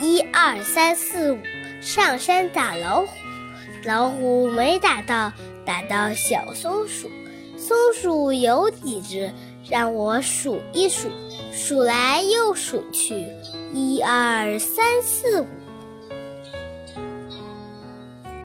一二三四五上山打老虎。老虎没打到打到小松鼠。松鼠有几只让我数一数。数来又数去一二三四五。